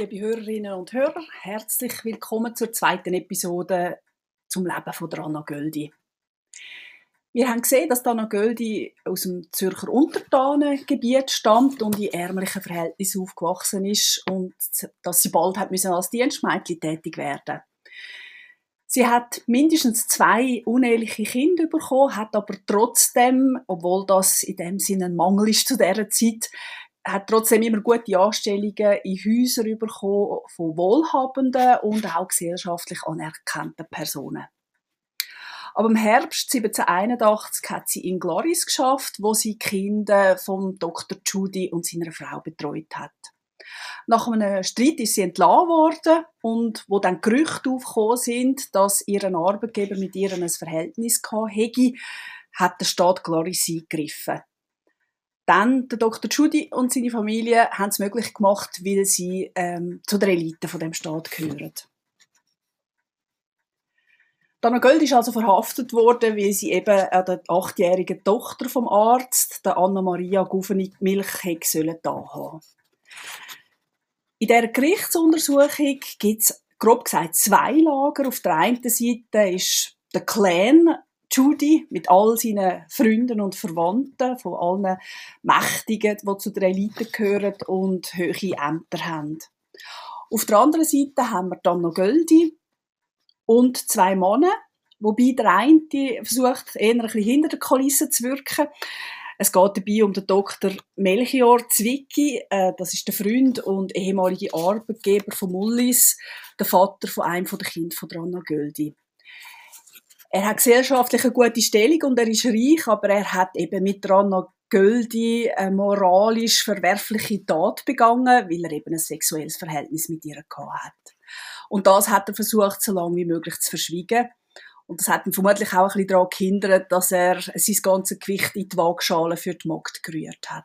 Liebe Hörerinnen und Hörer, herzlich willkommen zur zweiten Episode zum Leben von Anna Göldi. Wir haben gesehen, dass Anna Göldi aus dem Zürcher Untertanengebiet stammt und in ärmlichen Verhältnissen aufgewachsen ist und dass sie bald hat müssen als Dienstmädchen tätig werden. Sie hat mindestens zwei uneheliche Kinder bekommen, hat aber trotzdem, obwohl das in dem Sinne ein Mangel ist zu dieser Zeit, hat trotzdem immer gute Anstellungen in Häusern bekommen von wohlhabenden und auch gesellschaftlich anerkannten Personen. Aber im Herbst 1781 hat sie in Gloris geschafft, wo sie Kinder von Dr. Judy und seiner Frau betreut hat. Nach einem Streit ist sie entlassen worden und wo dann Gerüchte aufgekommen sind, dass ihren Arbeitgeber mit ihr ein Verhältnis hatte, hat der Staat Gloris eingegriffen. Dann der Dr. Judy und seine Familie haben es möglich gemacht, weil sie ähm, zu der Elite von dem Staat gehören. Dana Göld ist also verhaftet worden, weil sie eben an der achtjährigen Tochter vom Arzt, der Anna-Maria Guveni, Milch hätte sollen haben. In dieser Gerichtsuntersuchung gibt es grob gesagt zwei Lager. Auf der einen Seite ist der Clan Judy mit all seinen Freunden und Verwandten, von allen Mächtigen, die zu der Elite gehören und hohe Ämter haben. Auf der anderen Seite haben wir dann noch Göldi und zwei Männer, wobei der eine versucht, eher ein bisschen hinter der Kulisse zu wirken. Es geht dabei um den Dr. Melchior Zwicky, äh, das ist der Freund und ehemalige Arbeitgeber von Mullis, der Vater von einem der Kinder von Anna Göldi. Er hat gesellschaftlich eine gute Stellung und er ist reich, aber er hat eben mit Anna Göldi eine moralisch verwerfliche Tat begangen, weil er eben ein sexuelles Verhältnis mit ihr gehabt hat. Und das hat er versucht, so lange wie möglich zu verschwiegen. Und das hat ihn vermutlich auch ein bisschen daran gehindert, dass er sein ganzes Gewicht in die Waagschale für die Magd gerührt hat.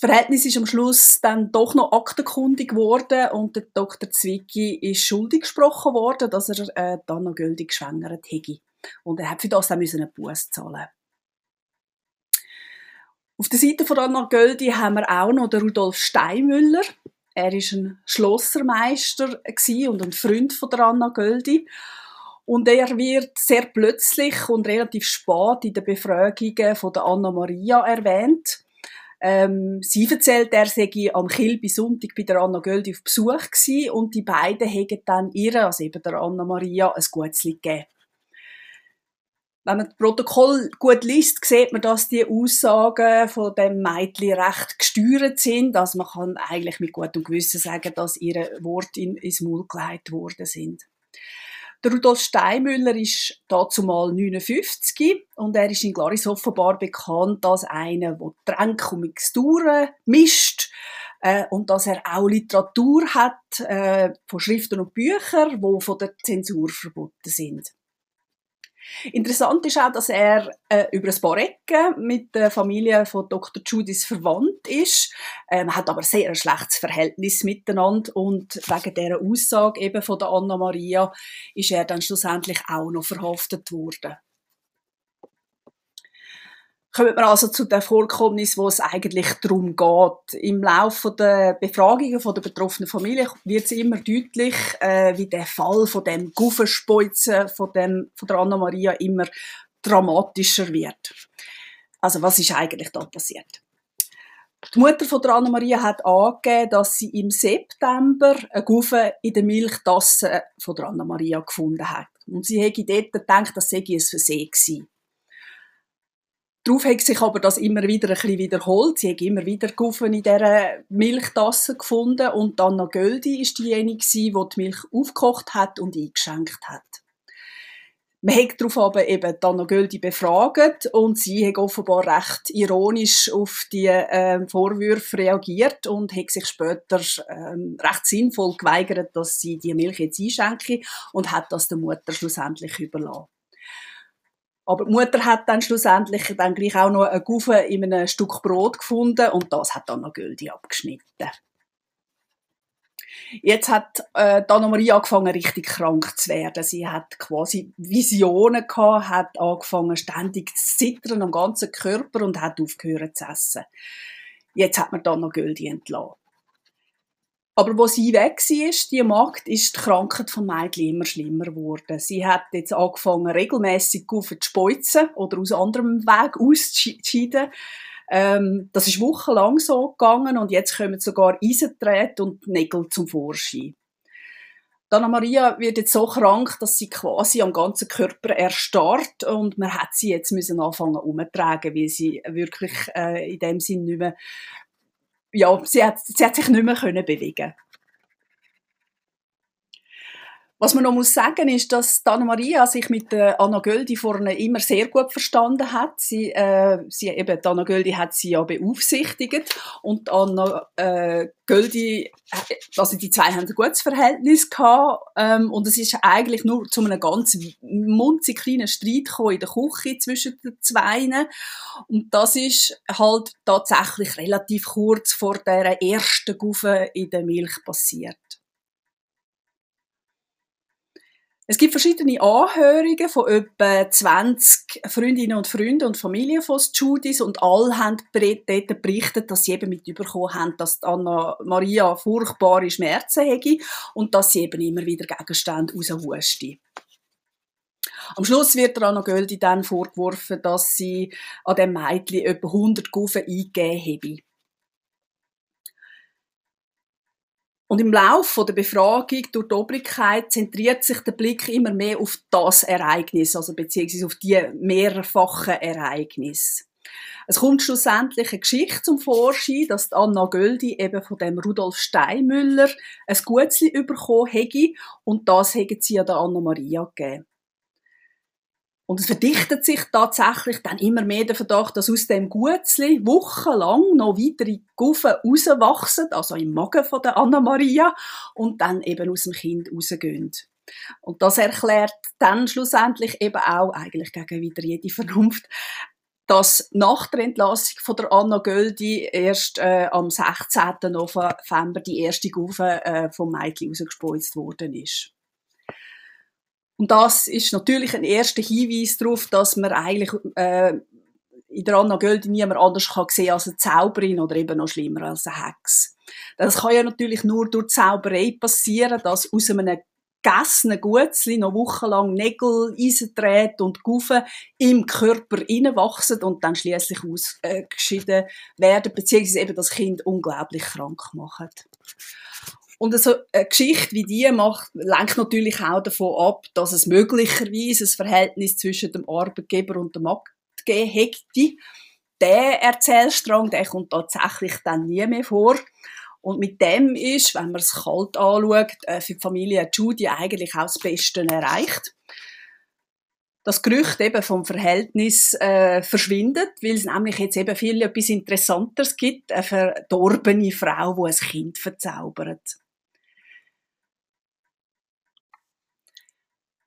Das Verhältnis ist am Schluss dann doch noch aktenkundig geworden und der Dr. Zwicky ist schuldig gesprochen worden, dass er äh, dann noch gültig geschwängert hätte. Und er hat für das dann einen Buß zahlen. Auf der Seite von Anna Göldi haben wir auch noch den Rudolf Steinmüller. Er ist ein Schlossermeister und ein Freund von der Anna Göldi. Und er wird sehr plötzlich und relativ spät in den Befragungen von der Anna Maria erwähnt. Ähm, sie erzählt, er sei am Kiel bei Sonntag bei der Anna Göldi auf Besuch gewesen und die beiden hätten dann ihr, also eben der Anna Maria, ein Gutzli gegeben. Wenn man das Protokoll gut liest, sieht man, dass die Aussagen von dem Mädchen recht gesteuert sind. Also man kann eigentlich mit gutem Gewissen sagen, dass ihre Worte in, ins Maul gelegt worden sind. Der Rudolf Steinmüller ist dazumal 59 und er ist in Glaris offenbar bekannt als einer, der Tränke und Mixturen mischt äh, und dass er auch Literatur hat äh, von Schriften und Büchern, die von der Zensur verboten sind. Interessant ist auch, dass er äh, über ein paar Ecken mit der Familie von Dr. Judis verwandt ist, ähm, hat aber sehr ein schlechtes Verhältnis miteinander und wegen dieser Aussage eben von der Anna Maria ist er dann schlussendlich auch noch verhaftet worden kommen wir also zu den Vorkommnissen, wo es eigentlich darum geht. Im Laufe der Befragungen der betroffenen Familie wird es immer deutlich, äh, wie der Fall von dem Guffenspeuzen von, dem, von der Anna-Maria immer dramatischer wird. Also was ist eigentlich da passiert? Die Mutter von der Anna-Maria hat angegeben, dass sie im September eine Guffe in der Milchtasse von der Anna-Maria gefunden hat. Und sie hätte dort gedacht, das sei ein Versehen gewesen. Darauf hat sich aber das immer wieder ein bisschen wiederholt. Sie hat immer wieder in dieser Milchtasse gefunden und Anna Göldi ist diejenige, die die Milch aufgekocht hat und eingeschenkt hat. Man hat darauf aber eben Anna Göldi befragt und sie hat offenbar recht ironisch auf die äh, Vorwürfe reagiert und hat sich später ähm, recht sinnvoll geweigert, dass sie die Milch jetzt einschenke und hat das der Mutter schlussendlich überlassen. Aber die Mutter hat dann schlussendlich dann gleich auch noch eine Gufe in einem Stück Brot gefunden und das hat dann noch Güldi abgeschnitten. Jetzt hat äh, Dana Maria angefangen, richtig krank zu werden. Sie hat quasi Visionen gehabt, hat angefangen, ständig zu zittern am ganzen Körper und hat aufgehört zu essen. Jetzt hat man dann noch Güldi entlassen. Aber wo sie weg war, die Magd, ist die Krankheit von Mädchen immer schlimmer geworden. Sie hat jetzt angefangen, regelmäßig zu speuzen oder aus anderem Weg auszuscheiden. Ähm, das ist wochenlang so gegangen und jetzt kommen sogar Eisenträte und Nägel zum Vorschein. Dana Maria wird jetzt so krank, dass sie quasi am ganzen Körper erstarrt und man hat sie jetzt müssen anfangen umtragen, weil sie wirklich äh, in dem Sinn nicht mehr, ja, sie hat, sie hat sich nicht mehr können bewegen. Was man noch muss sagen ist, dass Anna Maria sich mit der Anna Göldi vorne immer sehr gut verstanden hat. Sie, äh, sie eben, Anna Göldi hat sie ja beaufsichtigt und Anna äh, Göldi, äh, also die zwei haben ein gutes Verhältnis gehabt ähm, und es ist eigentlich nur zu einem ganz munzig kleinen Streit gekommen in der Küche zwischen den zwei und das ist halt tatsächlich relativ kurz vor der ersten Gufe in der Milch passiert. Es gibt verschiedene Anhörungen von etwa 20 Freundinnen und Freunden und Familien von Judis und alle haben dort berichtet, dass sie eben mit überkommen haben, dass Anna Maria furchtbare Schmerzen hätte und dass sie eben immer wieder Gegenstände rauswusste. Am Schluss wird der Anna Göldi dann vorgeworfen, dass sie an dem Mädchen etwa 100 Gufen eingegeben habe. Und im Laufe der Befragung durch die Obrigkeit zentriert sich der Blick immer mehr auf das Ereignis, also beziehungsweise auf die mehrfachen Ereignisse. Es kommt schlussendlich eine Geschichte zum Vorschein, dass Anna Göldi eben von dem Rudolf Steinmüller ein Gutzli bekommen hätte und das hätte sie an Anna Maria gegeben. Und es verdichtet sich tatsächlich dann immer mehr der Verdacht, dass aus dem Gutzli wochenlang noch weitere Guffen rauswachsen, also im Magen von der Anna-Maria, und dann eben aus dem Kind rausgehen. Und das erklärt dann schlussendlich eben auch, eigentlich gegen wieder jede Vernunft, dass nach der Entlassung von der Anna Göldi erst äh, am 16. November die erste Gufe äh, vom Mädchen rausgespeuzt worden ist. Und das ist natürlich ein erster Hinweis darauf, dass man eigentlich äh, in der Anna Göldi niemand anders kann sehen als eine Zauberin oder eben noch schlimmer als eine Hex. Das kann ja natürlich nur durch Zauberei passieren, dass aus einem gegessenen Gutzli noch wochenlang Nägel, Eisendrähte und Gufen im Körper reinwachsen und dann schließlich ausgeschieden werden, beziehungsweise eben das Kind unglaublich krank machen. Und so eine Geschichte wie die macht, lenkt natürlich auch davon ab, dass es möglicherweise ein Verhältnis zwischen dem Arbeitgeber und der Magd gegeben hätte. Der Erzählstrang, der kommt tatsächlich dann nie mehr vor. Und mit dem ist, wenn man es kalt anschaut, äh, für die Familie Judy eigentlich auch das Beste erreicht. Das Gerücht eben vom Verhältnis äh, verschwindet, weil es nämlich jetzt eben viel etwas Interessanteres gibt, eine verdorbene Frau, die ein Kind verzaubert.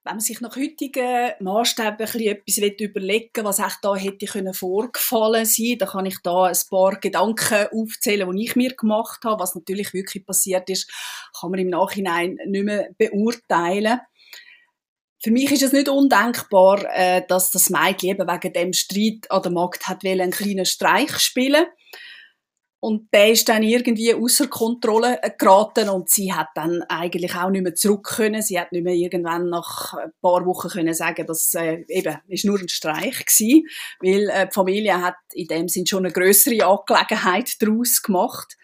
Wenn man sich nach heutigen Maßstäben etwas überlegen was echt da hätte vorgefallen sein, dann kann ich da ein paar Gedanken aufzählen, die ich mir gemacht habe. Was natürlich wirklich passiert ist, kann man im Nachhinein nicht mehr beurteilen. Für mich ist es nicht undenkbar, äh, dass das Mädchen eben wegen dem Streit an der Markt hat einen kleinen Streich spielen und der ist dann irgendwie außer Kontrolle geraten und sie hat dann eigentlich auch nicht mehr zurück können. Sie hat nicht mehr irgendwann nach ein paar Wochen können sagen, dass äh, eben ist nur ein Streich gewesen, weil äh, die Familie hat in dem Sinn schon eine größere Angelegenheit daraus gemacht.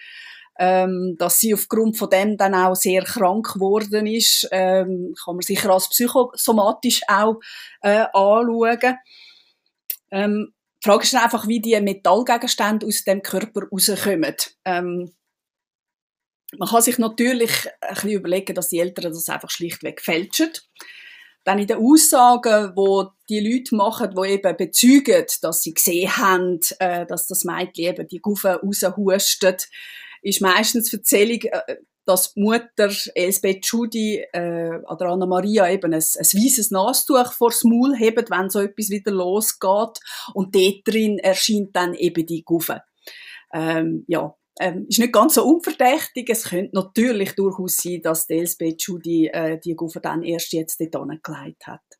Ähm, dass sie aufgrund von dem dann auch sehr krank geworden ist, ähm, kann man sicher als psychosomatisch auch äh, anschauen. Ähm, die Frage ist einfach, wie die Metallgegenstände aus dem Körper rauskommen. Ähm, man kann sich natürlich ein bisschen überlegen, dass die Eltern das einfach schlichtweg fälschen. Dann in den Aussagen, wo die Leute machen, die eben bezeugen, dass sie gesehen haben, äh, dass das Mädchen eben die Gufe raushustet, ist meistens die Erzählung, äh, dass die Mutter Elsbeth Schudi äh, oder Anna Maria eben ein, ein weißes Nastuch vors Maul hebt, wenn so etwas wieder losgeht. Und dort drin erscheint dann eben die Gufe. Ähm, ja, ähm, ist nicht ganz so unverdächtig. Es könnte natürlich durchaus sein, dass die Elsbeth Schudi äh, die Gufe dann erst jetzt dort angelegt hat.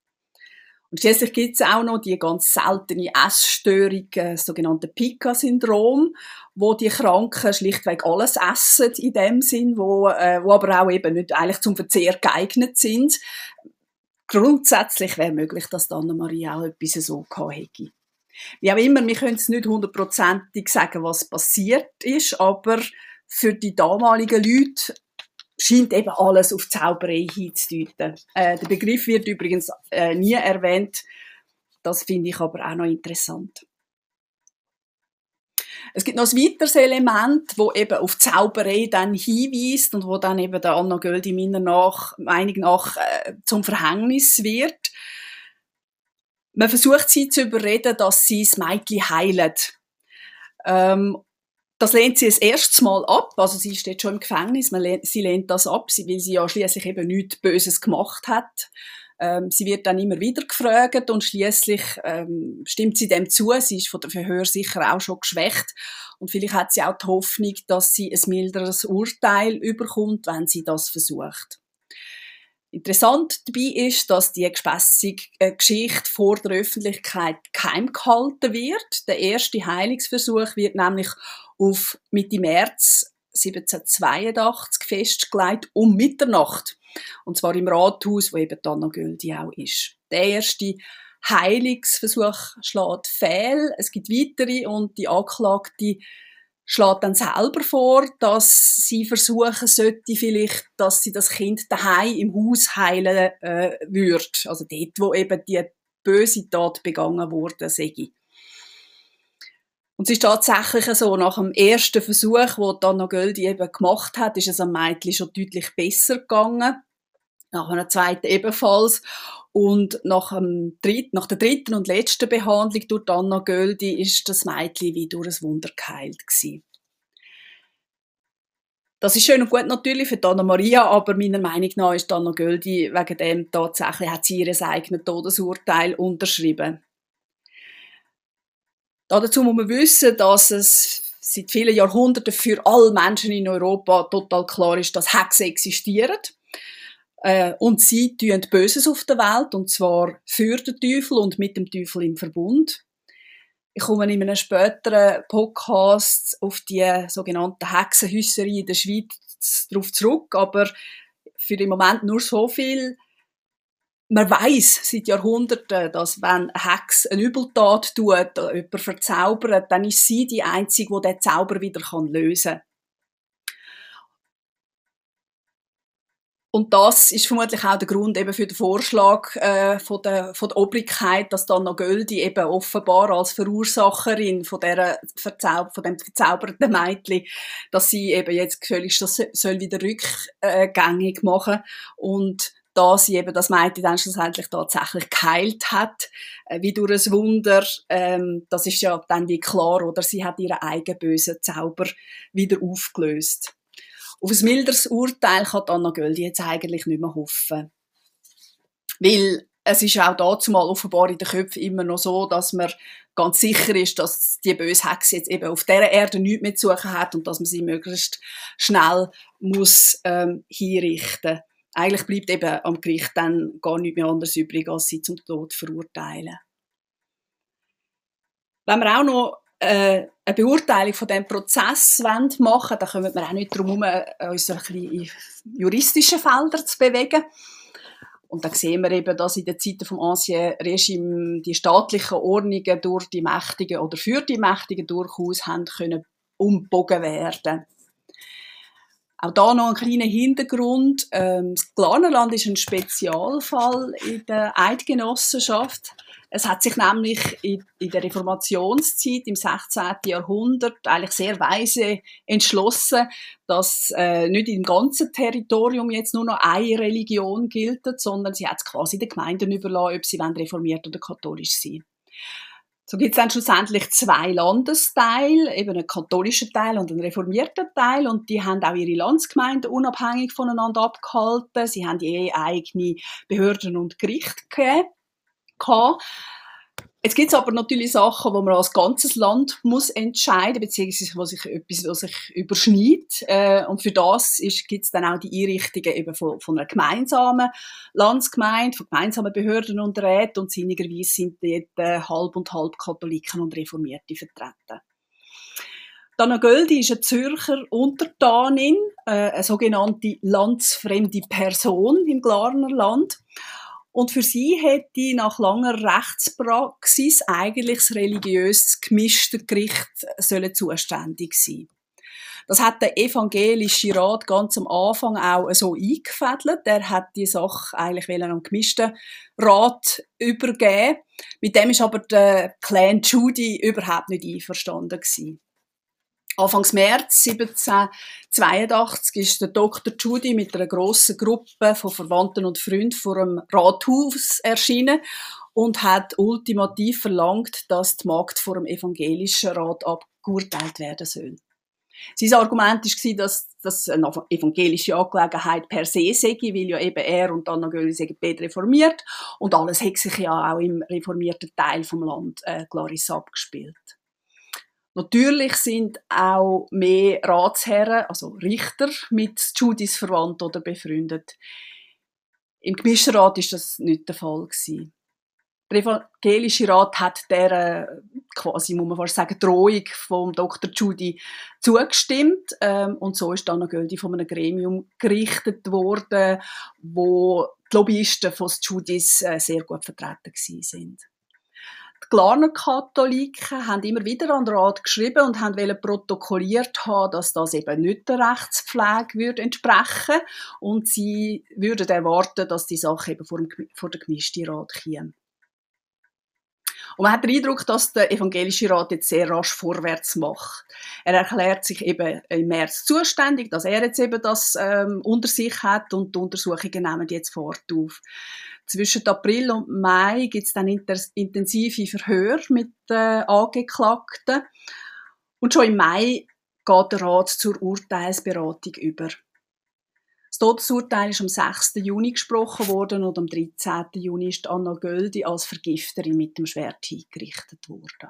Und schließlich gibt es auch noch die ganz seltene Essstörung, äh, das sogenannte Pica-Syndrom, wo die Kranken schlichtweg alles essen in dem Sinn, wo, äh, wo aber auch eben nicht eigentlich zum Verzehr geeignet sind. Grundsätzlich wäre möglich, dass die Anna-Marie auch etwas so gehabt hätte. Wie auch immer, wir können es nicht hundertprozentig sagen, was passiert ist, aber für die damaligen Leute scheint eben alles auf Zauberei hinzudeuten. Äh, der Begriff wird übrigens äh, nie erwähnt. Das finde ich aber auch noch interessant. Es gibt noch ein weiteres Element, wo eben auf Zauberei dann hinweist und wo dann eben der Anna Göldi meiner nach, Meinung nach äh, zum Verhängnis wird. Man versucht sie zu überreden, dass sie das Mädchen heilt. Ähm, das lehnt sie das erste Mal ab. Also sie steht schon im Gefängnis. Lehnt, sie lehnt das ab, weil sie ja schließlich eben nichts Böses gemacht hat. Ähm, sie wird dann immer wieder gefragt und schließlich ähm, stimmt sie dem zu. Sie ist von der Verhör sicher auch schon geschwächt und vielleicht hat sie auch die Hoffnung, dass sie ein milderes Urteil überkommt, wenn sie das versucht. Interessant dabei ist, dass die gespässige äh, Geschichte vor der Öffentlichkeit geheim gehalten wird. Der erste Heilungsversuch wird nämlich auf Mitte März 1782 festgelegt, um Mitternacht. Und zwar im Rathaus, wo eben Anna Göldi auch ist. Der erste Heilungsversuch schlägt fehl. Es gibt weitere und die Anklagte schlägt dann selber vor, dass sie versuchen sollte, vielleicht, dass sie das Kind daheim im Haus heilen äh, würde. Also dort, wo eben die böse Tat begangen wurde, sei. Und es ist tatsächlich so, nach dem ersten Versuch, den Anna Göldi eben gemacht hat, ist es am Mädchen schon deutlich besser gegangen. Nach einer zweiten ebenfalls. Und nach, dem dritten, nach der dritten und letzten Behandlung durch Anna Göldi ist das Mädchen wie durch ein Wunder geheilt gewesen. Das ist schön und gut natürlich für Anna Maria, aber meiner Meinung nach ist Anna Göldi wegen dem tatsächlich, hat sie ihr eigenes Todesurteil unterschrieben. Dazu muss man wissen, dass es seit vielen Jahrhunderten für alle Menschen in Europa total klar ist, dass Hexen existieren. Äh, und sie tun Böses auf der Welt, und zwar für den Teufel und mit dem Teufel im Verbund. Ich komme in einem späteren Podcast auf die sogenannte Hexenhüsserie in der Schweiz darauf zurück, aber für den Moment nur so viel man weiß seit Jahrhunderten, dass wenn eine Hex eine Übeltat tut, jemanden verzaubert, dann ist sie die Einzige, die den Zauber wieder lösen kann. Und das ist vermutlich auch der Grund eben für den Vorschlag äh, von, der, von der Obrigkeit, dass Anna Göldi eben offenbar als Verursacherin von, der Verzaub von dem verzauberten Mädchen, dass sie eben jetzt gefälligst das soll wieder rückgängig machen und da sie eben das Mädchen dann schlussendlich tatsächlich geheilt hat, äh, wie durch ein Wunder, ähm, das ist ja dann wie klar, oder sie hat ihren eigenen bösen Zauber wieder aufgelöst. Auf ein milderes Urteil kann Anna Göldi jetzt eigentlich nicht mehr hoffen. Weil es ist auch dazu mal offenbar in den Köpfen immer noch so, dass man ganz sicher ist, dass die böse Hexe jetzt eben auf dieser Erde nichts mehr zu suchen hat und dass man sie möglichst schnell muss ähm, hinrichten eigentlich bleibt eben am Gericht dann gar nichts mehr anderes übrig, als sie zum Tod verurteilen. Wenn wir auch noch äh, eine Beurteilung von dem Prozess machen wollen, dann kommen wir auch nicht darum herum, uns ein bisschen in juristische Felder zu bewegen. Und dann sehen wir eben, dass in den Zeiten vom Ancien Regime die staatlichen Ordnungen durch die Mächtigen oder für die Mächtigen durchaus haben können umbogen werden. Auch da noch ein kleiner Hintergrund. Ähm, das Glarnerland ist ein Spezialfall in der Eidgenossenschaft. Es hat sich nämlich in, der Reformationszeit im 16. Jahrhundert eigentlich sehr weise entschlossen, dass äh, nicht im ganzen Territorium jetzt nur noch eine Religion gilt, sondern sie hat es quasi den Gemeinden überlassen, ob sie reformiert oder katholisch sind. So gibt es dann schlussendlich zwei Landesteile, eben einen katholischen Teil und einen reformierten Teil und die haben auch ihre Landsgemeinden unabhängig voneinander abgehalten. Sie haben je eigene Behörden und Gerichte gegeben. Jetzt gibt es aber natürlich Sachen, wo man als ganzes Land muss entscheiden beziehungsweise wo sich etwas wo sich überschneidet. Äh, und für das gibt es dann auch die Einrichtungen eben von, von einer gemeinsamen Landsgemeinde, von gemeinsamen Behörden und Räten und sinnigerweise sind dort äh, halb und halb Katholiken und Reformierte vertreten. Dana Göldi ist eine Zürcher Untertanin, äh, eine sogenannte landsfremde Person im Glarner Land. Und für sie hätte nach langer Rechtspraxis eigentlich das religiös gemischte Gericht sollen zuständig sein. Das hat der evangelische Rat ganz am Anfang auch so eingefädelt. Er hat die Sache eigentlich an einen gemischten Rat übergeben. Mit dem ist aber der Clan Judy überhaupt nicht einverstanden gewesen. Anfangs März 1782 ist der Dr. Judy mit einer grossen Gruppe von Verwandten und Freunden vor dem Rathaus erschienen und hat ultimativ verlangt, dass die Magd vor dem evangelischen Rat abgeurteilt werden soll. Sein Argument war, dass das eine evangelische Angelegenheit per se sei, weil ja eben er und Anna Göll sagen reformiert und alles hat sich ja auch im reformierten Teil vom Land äh, Clarissa abgespielt. Natürlich sind auch mehr Ratsherren, also Richter, mit Judys verwandt oder befreundet. Im Gemischerrat ist das nicht der Fall gewesen. Der evangelische Rat hat der quasi, muss man fast sagen, Drohung vom Dr. Judy zugestimmt ähm, und so ist dann Göldi von einem Gremium gerichtet worden, wo die Lobbyisten von Judys äh, sehr gut vertreten sind. Die Glarner Katholiken haben immer wieder an den Rat geschrieben und haben protokolliert haben, dass das eben nicht der Rechtspflege würde entsprechen und sie würden erwarten, dass die Sache eben vor, dem, vor den gemischten Rat käme. Und man hat den Eindruck, dass der evangelische Rat jetzt sehr rasch vorwärts macht. Er erklärt sich eben im März zuständig, dass er jetzt eben das ähm, unter sich hat und die Untersuchungen nehmen jetzt fort auf. Zwischen April und Mai gibt es dann intensive Verhör mit äh, Angeklagten. Und schon im Mai geht der Rat zur Urteilsberatung über. Todesurteil ist am 6. Juni gesprochen worden und am 13. Juni ist Anna Göldi als Vergifterin mit dem Schwert hingerichtet worden.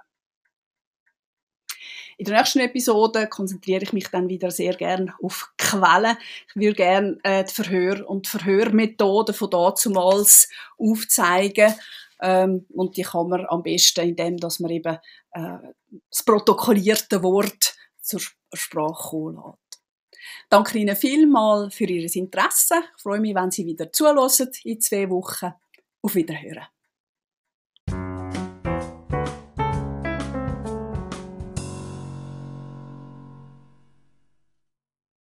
In der nächsten Episode konzentriere ich mich dann wieder sehr gern auf Quellen. Ich würde gerne äh, die Verhör und die Verhörmethoden von dazumals aufzeigen. Ähm, und die kann man am besten, indem dass man eben äh, das protokollierte Wort zur Sprache kommen lässt. Danke Ihnen vielmals für Ihr Interesse. Ich freue mich, wenn Sie wieder zuhören in zwei Wochen. Auf Wiederhören.